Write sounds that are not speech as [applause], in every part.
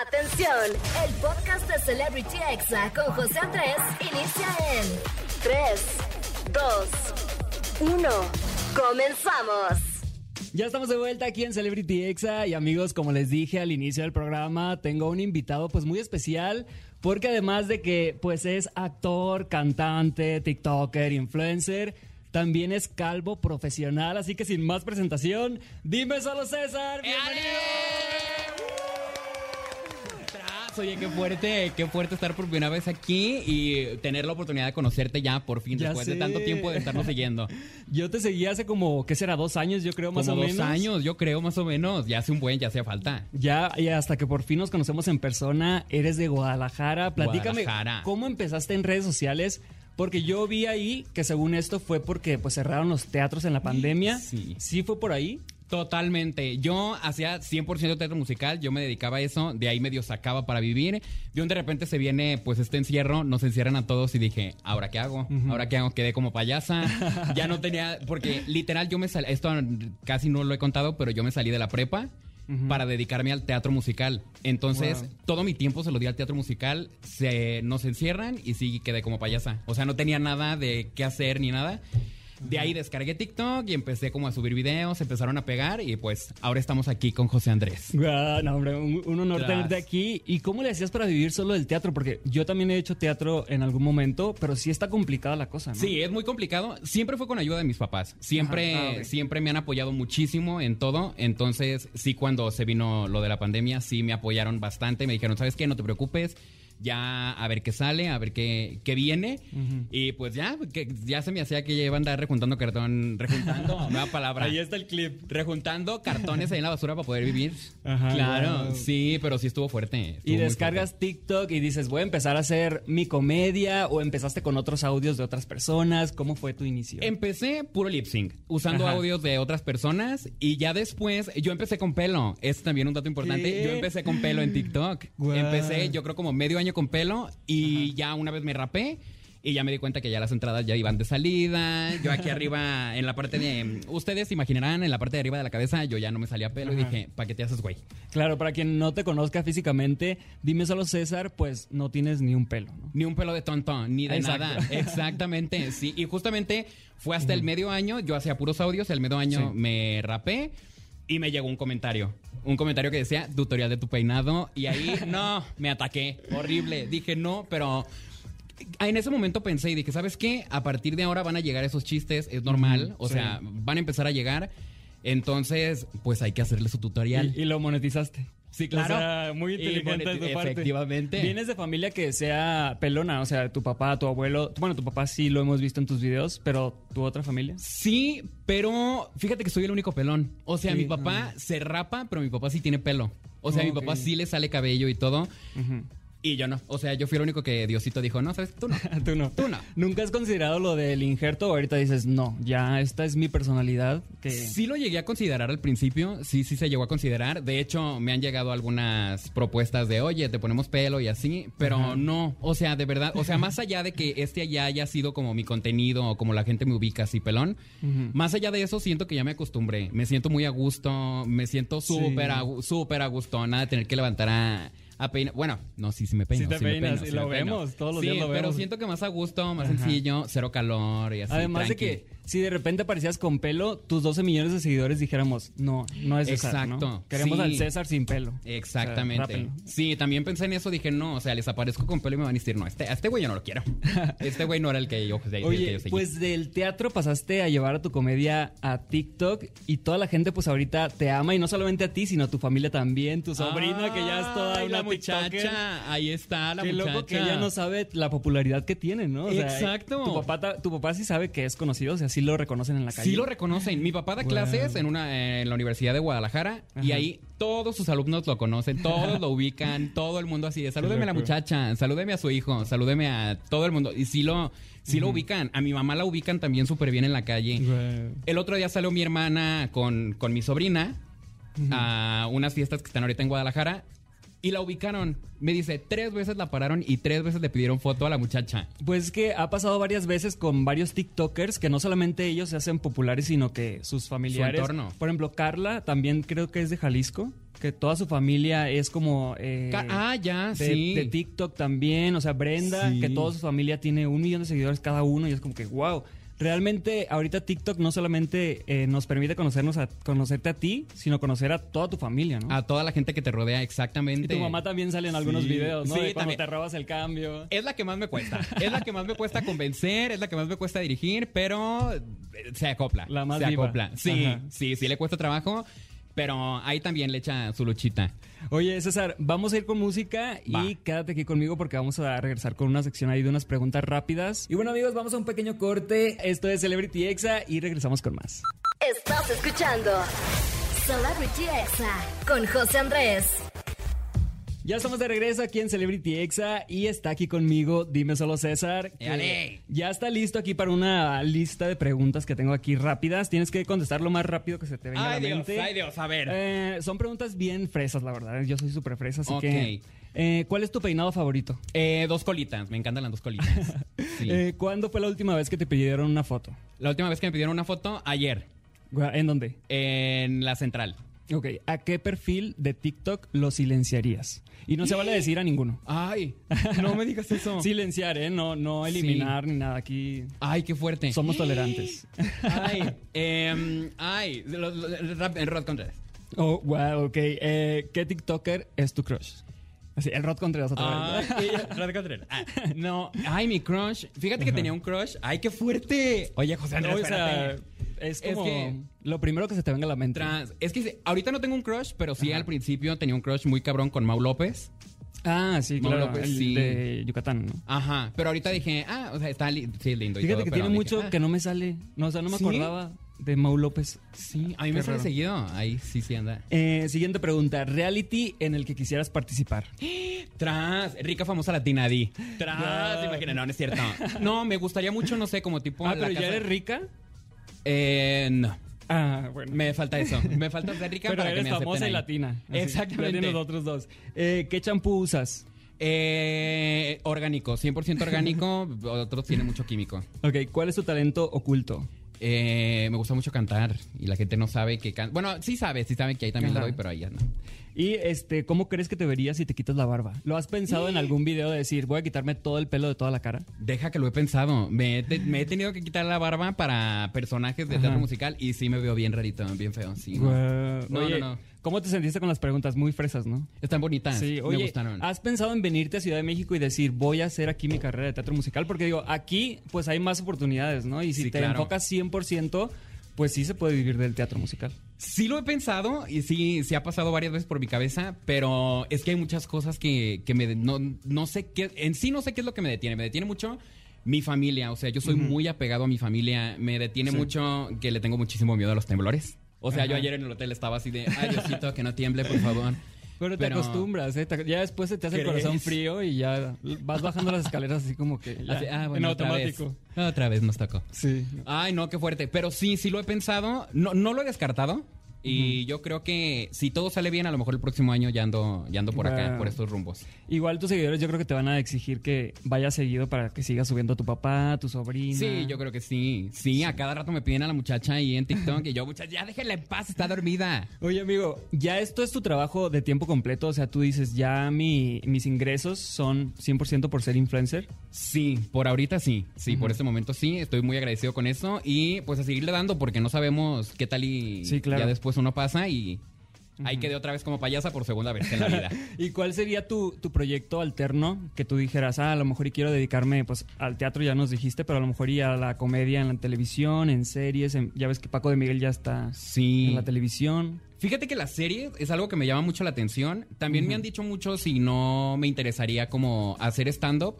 Atención, el podcast de Celebrity Exa con José Andrés inicia en 3, 2, 1. Comenzamos. Ya estamos de vuelta aquí en Celebrity Exa y amigos, como les dije al inicio del programa, tengo un invitado pues muy especial porque además de que pues es actor, cantante, TikToker, influencer, también es calvo profesional, así que sin más presentación, dime solo César, bienvenido. Oye, qué fuerte, qué fuerte estar por primera vez aquí y tener la oportunidad de conocerte ya por fin, Ya después sé. de tanto tiempo de estarnos siguiendo. [laughs] Yo te seguí hace como, ¿qué será? Dos años, yo creo, más Como o dos menos. años, yo creo, más o menos. Ya hace un buen, ya hacía falta. Ya, y hasta que por fin nos conocemos en persona, eres de Guadalajara. Platícame, Guadalajara. ¿cómo empezaste en redes sociales? Porque yo vi ahí que según esto fue porque pues cerraron los teatros en la pandemia. Sí. ¿Sí fue por ahí? Totalmente. Yo hacía 100% teatro musical, yo me dedicaba a eso, de ahí medio sacaba para vivir. De un de repente se viene pues este encierro, nos encierran a todos y dije, ¿ahora qué hago? ¿Ahora qué hago? Quedé como payasa. [laughs] ya no tenía, porque literal yo me salí, esto casi no lo he contado, pero yo me salí de la prepa. Para dedicarme al teatro musical. Entonces, Wow. todo mi tiempo se lo di al teatro musical. Se, nos encierran y sí quedé como payasa. O sea, no tenía nada de qué hacer ni nada. De ahí descargué TikTok y empecé como a subir videos, empezaron a pegar y pues ahora estamos aquí con José Andrés. Guau, no, hombre, un, un honor Tras. tenerte aquí. ¿Y cómo le hacías para vivir solo del teatro? Porque yo también he hecho teatro en algún momento, pero sí está complicada la cosa, ¿no? Sí, es muy complicado. Siempre fue con ayuda de mis papás. Siempre, ah, siempre me han apoyado muchísimo en todo. Entonces, sí, cuando se vino lo de la pandemia, sí me apoyaron bastante. Me dijeron, ¿sabes qué? No te preocupes. Ya a ver qué sale, a ver qué, qué viene. Y pues ya, que ya se me hacía que ya iba a andar rejuntando cartón, rejuntando, [laughs] nueva palabra. Ahí está el clip. Rejuntando cartones ahí en la basura para poder vivir. Ajá, claro, wow. sí, pero sí estuvo fuerte. estuvo Y descargas TikTok y dices, voy a empezar a hacer mi comedia o empezaste con otros audios de otras personas. ¿Cómo fue tu inicio? Empecé puro lip sync, usando Ajá. audios de otras personas y ya después yo empecé con pelo. Es también un dato importante. ¿Qué? Yo empecé con pelo en TikTok. Guau. Empecé yo creo como medio año con pelo y ya una vez me rapé. Y ya me di cuenta que ya las entradas ya iban de salida. Yo aquí [laughs] arriba, en la parte de. Ustedes imaginarán, en la parte de arriba de la cabeza, yo ya no me salía pelo y Ajá. dije, ¿para qué te haces, güey? Claro, para quien no te conozca físicamente, dime solo César, pues no tienes ni un pelo, ¿no? Ni un pelo de tonto, ni de Exacto. nada. [laughs] Exactamente, sí. Y justamente fue hasta el medio año, yo hacía puros audios, el medio año Sí. me rapé y me llegó un comentario. Un comentario que decía, tutorial de tu peinado. Y ahí, [laughs] no, me ataqué. Horrible. Dije, no, pero... En ese momento pensé y dije, ¿sabes qué? A partir de ahora van a llegar esos chistes, es normal. O sí. sea, van a empezar a llegar. Entonces, pues hay que hacerle su tutorial. Y, y lo monetizaste. Sí, claro. O sea, muy inteligente de tu parte. efectivamente. Vienes de familia que sea pelona, o sea, tu papá, tu abuelo. Bueno, tu papá sí lo hemos visto en tus videos, pero tu otra familia. Sí, pero fíjate que soy el único pelón. O sea, Sí, mi papá se rapa, pero mi papá sí tiene pelo. O sea, Oh, mi papá sí le sale cabello y todo. Ujú. Y yo no. O sea, yo fui el único que Diosito dijo, no, ¿sabes? Tú no. [laughs] Tú no. Tú no. ¿Nunca has considerado lo del injerto ahorita dices, no, ya esta es mi personalidad? Que... Sí lo llegué a considerar al principio, sí, sí se llegó a considerar. De hecho, me han llegado algunas propuestas de, oye, te ponemos pelo y así, pero Ajá. no, o sea, de verdad, o sea, más allá de que este ya haya sido como mi contenido o como la gente me ubica así pelón, más allá de eso siento que ya me acostumbré, me siento muy a gusto, me siento Sí. súper a, gu- súper a gusto, nada de tener que levantar a... A peinar. Bueno, no, sí, sí me peino. Sí te me peinas, peino, y sí lo vemos, todos los Sí, días lo pero siento que más a gusto, más Ajá. sencillo, cero calor y así. Además de tranqui. que si de repente aparecías con pelo, tus 12 millones de seguidores dijéramos, no, no es César, ¿no? Exacto, Queremos sí. al César sin pelo. Exactamente. O sea, rápenlo. sí, también pensé en eso, dije, no, o sea, les aparezco con pelo y me van a decir, no, este, a este güey yo no lo quiero. [laughs] Este güey no era el que yo, el que Oye, yo seguí. pues del teatro pasaste a llevar a tu comedia a TikTok y toda la gente pues ahorita te ama y no solamente a ti, sino a tu familia también, tu sobrina que ya es toda la TikToker. muchacha, ahí está la Qué muchacha. loco que ella no sabe la popularidad que tiene, ¿no? O sea, Exacto. Tu papá, tu papá sí sabe que es conocido, o sea, sí lo reconocen en la calle. Sí lo reconocen. Mi papá da Wow. clases en una en la Universidad de Guadalajara y ahí todos sus alumnos lo conocen, todos lo ubican, [laughs] todo el mundo así de salúdeme a la muchacha, salúdeme a su hijo, salúdeme a todo el mundo y sí lo sí lo ubican. A mi mamá la ubican también súper bien en la calle. Wow. El otro día salió mi hermana con, con mi sobrina a unas fiestas que están ahorita en Guadalajara Y la ubicaron. Me dice, tres veces la pararon y tres veces le pidieron foto a la muchacha. Pues es que ha pasado varias veces con varios TikTokers que no solamente ellos se hacen populares, sino que sus familiares. entorno. Por ejemplo, Carla también creo que es de Jalisco, que toda su familia es como. eh, ah, ya, de, sí. de TikTok también. O sea, Brenda, Sí. que toda su familia tiene un millón de seguidores cada uno y es como que, wow. Realmente, ahorita TikTok no solamente eh, nos permite conocernos a, conocerte a ti, sino conocer a toda tu familia, ¿no? A toda la gente que te rodea, exactamente. y tu mamá también sale en algunos Sí. videos, ¿no? Sí, de cuando también. te robas el cambio. Es la que más me cuesta. Es la que más me cuesta convencer, es la que más me cuesta dirigir, pero eh, se acopla. La más se acopla. Sí, Ajá. sí, sí le cuesta trabajo, pero ahí también le echa su luchita. Oye, César, vamos a ir con música y quédate aquí conmigo porque vamos a regresar con una sección ahí de unas preguntas rápidas. Y bueno, amigos, vamos a un pequeño corte. Esto es Celebrity Exa y regresamos con más. Estás escuchando Celebrity Exa con José Andrés. Ya estamos de regreso aquí en Celebrity Exa y está aquí conmigo, dime solo César. que. Ya está listo aquí para una lista de preguntas que tengo aquí rápidas. Tienes que contestar lo más rápido que se te venga a la Ay, Dios, mente. ay, Dios, a ver. Eh, son preguntas bien fresas, la verdad. Yo soy súper fresa, así que... eh, ¿Cuál es tu peinado favorito? Eh, dos colitas, me encantan las dos colitas. [laughs] Sí. Eh, ¿Cuándo fue la última vez que te pidieron una foto? la última vez que me pidieron una foto, ayer, ¿En dónde? en la central. Ok, ¿a qué perfil de TikTok lo silenciarías? Y no se vale decir a ninguno. Ay, no me digas eso. [laughs] Silenciar, ¿eh? No, no eliminar ni nada. Aquí Ay, qué fuerte. somos tolerantes. [gasps] Ay, em, ay, Rod Contreras. Oh, wow, ok. Eh, ¿Qué TikToker es tu crush? Así, el Rod Contreras otra vez. [laughs] Rod Contreras. Ah, no, ay, mi crush. Fíjate que tenía un crush. Ay, qué fuerte. Oye, José Andrés, No, o sea, es Es como que- lo primero que se te venga a la mente. Trans- Es que ahorita no tengo un crush, pero sí al principio tenía un crush muy cabrón con Mau López. Ah, sí, Mau claro. López, el sí. de Yucatán, ¿no? Ajá, pero ahorita dije, ah, o sea, está li- sí, lindo y Fíjate todo, que pero tiene dije, mucho ah, que no me sale. No, o sea, no me ¿Sí? acordaba de Mau López. Sí, a mí me sale raro. seguido. Ahí sí, sí anda. Eh, siguiente pregunta. Reality en el que quisieras participar. Tras, rica famosa latina, di. Tras, No. imagina, no, no es cierto. [laughs] No, me gustaría mucho, no sé, como tipo. Ah, la pero ya eres rica. Eh, no. Ah, bueno. Me falta eso. Me falta ser rica [laughs] pero para eres que me acepten famosa y ahí. latina. Así, Exactamente. Ya tienes los otros dos. Eh, ¿Qué champú usas? Eh, orgánico, 100% orgánico. [laughs] Otros tienen mucho químico. Ok, ¿cuál es tu talento oculto? Eh, me gusta mucho cantar y la gente no sabe que can... Bueno, sí sabe, sí sabe que ahí también Ajá. lo doy, pero ahí ya no. Y este, ¿cómo crees que te verías si te quitas la barba? ¿Lo has pensado en algún video de decir, voy a quitarme todo el pelo de toda la cara? Deja que lo he pensado. Me he, te- me he tenido que quitar la barba para personajes de Ajá. teatro musical y sí me veo bien rarito, bien feo. Sí, no. Guau. No, Oye, no, no. ¿Cómo te sentiste con las preguntas? Muy fresas, ¿no? Están bonitas. Sí, me oye, gustaron. ¿has pensado en venirte a Ciudad de México y decir, voy a hacer aquí mi carrera de teatro musical? Porque digo, aquí pues hay más oportunidades, ¿no? Y si Sí, te claro. enfocas 100%, pues sí se puede vivir del teatro musical. Sí lo he pensado y sí, sí ha pasado varias veces por mi cabeza, pero es que hay muchas cosas que, que me... No, no sé qué... En sí no sé qué es lo que me detiene. Me detiene mucho mi familia. O sea, yo soy muy apegado a mi familia. Me detiene Sí. mucho que le tengo muchísimo miedo a los temblores. O sea, yo ayer en el hotel estaba así de... Ay, Diosito, que no tiemble, por favor. Pero te acostumbras, ¿eh? Te- Ya después se te hace el ¿Crees? corazón frío y ya vas bajando las escaleras así como que ya, Así, ah, en otra automático. vez. Otra vez nos tocó. Sí. Ay, no, qué fuerte. Pero sí, sí lo he pensado. No, no lo he descartado. Y yo creo que si todo sale bien, a lo mejor el próximo año ya ando, ya ando por acá, por estos rumbos. Igual tus seguidores yo creo que te van a exigir que vayas seguido para que sigas subiendo a tu papá, a tu sobrina. Sí, yo creo que sí. Sí, a cada rato me piden a la muchacha ahí en TikTok y yo, muchacha, ya déjenla en paz, está dormida. Oye, amigo, ya esto es tu trabajo de tiempo completo, o sea, tú dices, ya mi, mis ingresos son 100% por ser influencer. Sí, por ahorita sí. Sí, por este momento sí. Estoy muy agradecido con eso y pues a seguirle dando porque no sabemos qué tal y Sí, claro. ya después uno pasa y ahí quedé otra vez como payasa por segunda vez en la vida. [laughs] ¿Y cuál sería tu, tu proyecto alterno que tú dijeras, ah, a lo mejor y quiero dedicarme pues al teatro, ya nos dijiste, pero a lo mejor y a la comedia en la televisión, en series, en- ya ves que Paco de Miguel ya está Sí. en la televisión. Fíjate que la serie es algo que me llama mucho la atención. También me han dicho mucho si no me interesaría como hacer stand-up.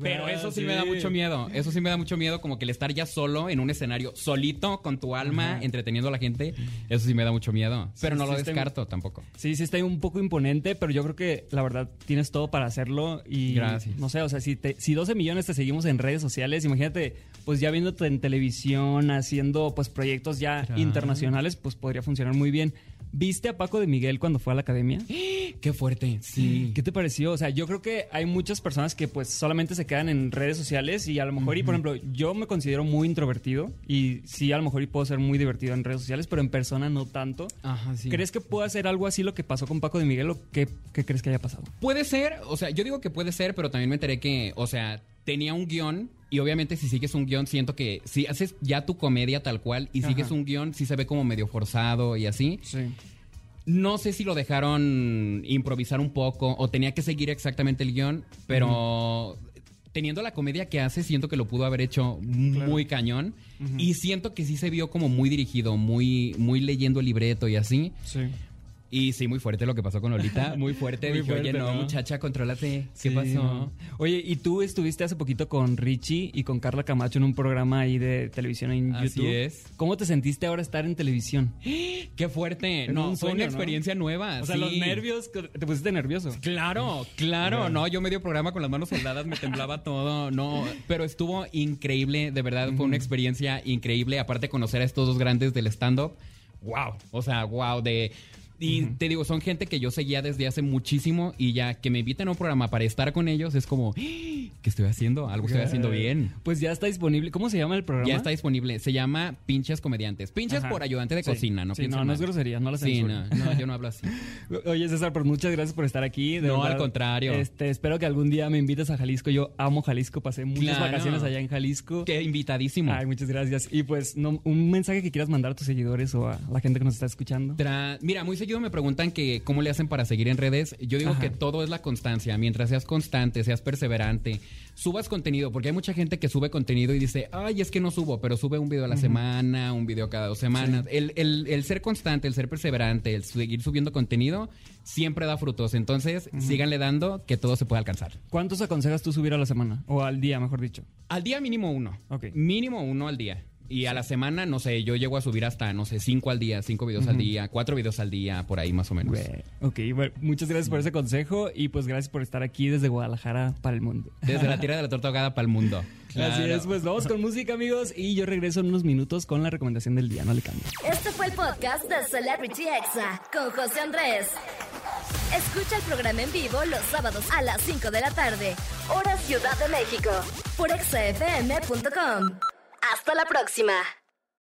Pero Ah, eso sí, sí. me da mucho miedo. Eso sí me da mucho miedo, como que el estar ya solo en un escenario, solito, con tu alma, entreteniendo a la gente. Eso sí me da mucho miedo. Pero no sí lo descarto tampoco. Sí, sí está un poco imponente, pero yo creo que la verdad tienes todo para hacerlo y Gracias. no sé, o sea, si te, si 12 millones te seguimos en redes sociales, imagínate, pues ya viéndote en televisión, haciendo pues proyectos ya internacionales, pues podría funcionar muy bien. ¿Viste a Paco de Miguel cuando fue a la academia? [gasps] Qué fuerte, sí. ¿Qué te pareció? O sea, yo creo que hay muchas personas que pues solamente se quedan en redes sociales y a lo mejor, y por ejemplo, yo me considero muy introvertido y sí, a lo mejor y puedo ser muy divertido en redes sociales, pero en persona no tanto. Ajá, sí. ¿Crees que pueda ser algo así lo que pasó con Paco de Miguel o qué, qué crees que haya pasado? Puede ser, o sea, yo digo que puede ser, pero también me enteré que, o sea, tenía un guion y obviamente si sigues un guion siento que si haces ya tu comedia tal cual y sigues un guion sí se ve como medio forzado y así. Sí. No sé si lo dejaron improvisar un poco o tenía que seguir exactamente el guion, pero teniendo la comedia que hace, siento que lo pudo haber hecho muy cañón. Y siento que sí se vio como muy dirigido, muy, muy leyendo el libreto y así. Sí. Y sí, muy fuerte lo que pasó con Lolita. [laughs] Muy fuerte. Muy Dije, oye, no, ¿no? muchacha, contrólate. ¿Qué Sí, pasó? no. Oye, y tú estuviste hace poquito con Richie y con Carla Camacho en un programa ahí de televisión en Así YouTube. es. ¿Cómo te sentiste ahora estar en televisión? [gasps] Qué fuerte. No, un fue una experiencia nueva. O sea, sí. los nervios, te pusiste nervioso. Claro, claro, no, yo medio programa con las manos soldadas, me temblaba todo, no, pero estuvo increíble, de verdad, fue una experiencia increíble, aparte conocer a estos dos grandes del stand-up, wow, o sea, wow, de... Y te digo, son gente que yo seguía desde hace muchísimo y ya que me invitan a un programa para estar con ellos es como, ¿qué estoy haciendo? Algo estoy haciendo bien. Pues ya está disponible. ¿Cómo se llama el programa? Ya está disponible. Se llama Pinches Comediantes. Pinches Ajá. por ayudante de Sí. cocina, ¿no? Sí, no, no es grosería, no la Sí, censura. no, no, yo no hablo así. [laughs] Oye, César, pues muchas gracias por estar aquí. de No, verdad. al contrario. Este, espero que algún día me invites a Jalisco. Yo amo Jalisco, pasé muchas Claro. vacaciones allá en Jalisco. Qué invitadísimo. Ay, muchas gracias. Y pues, no, un mensaje que quieras mandar a tus seguidores o a la gente que nos está escuchando. Tra- Mira, muy seguido me preguntan que cómo le hacen para seguir en redes. Yo digo Ajá. que todo es la constancia. Mientras seas constante, seas perseverante, subas contenido, porque hay mucha gente que sube contenido y dice, ay, es que no subo, pero sube un video a la semana, un video cada dos semanas. El, el- el ser constante, el ser perseverante, el seguir subiendo contenido, siempre da frutos. Entonces, síganle dando que todo se puede alcanzar. ¿Cuántos aconsejas tú subir a la semana? O al día, mejor dicho. Al día mínimo uno. Ok. Mínimo uno al día. Y a la semana, no sé, yo llego a subir hasta, no sé, cinco al día, cinco videos al día, cuatro videos al día, por ahí más o menos. Ok, bueno, muchas gracias por ese consejo y pues gracias por estar aquí desde Guadalajara para el mundo. Desde la [laughs] tierra de la torta ahogada para el mundo. Así es, pues vamos con música, amigos, y yo regreso en unos minutos con la recomendación del día. No le cambio. Este fue el podcast de Celebrity Exa con José Andrés. Escucha el programa en vivo los sábados a las 5 de la tarde, hora Ciudad de México, por exafm.com. Hasta la próxima.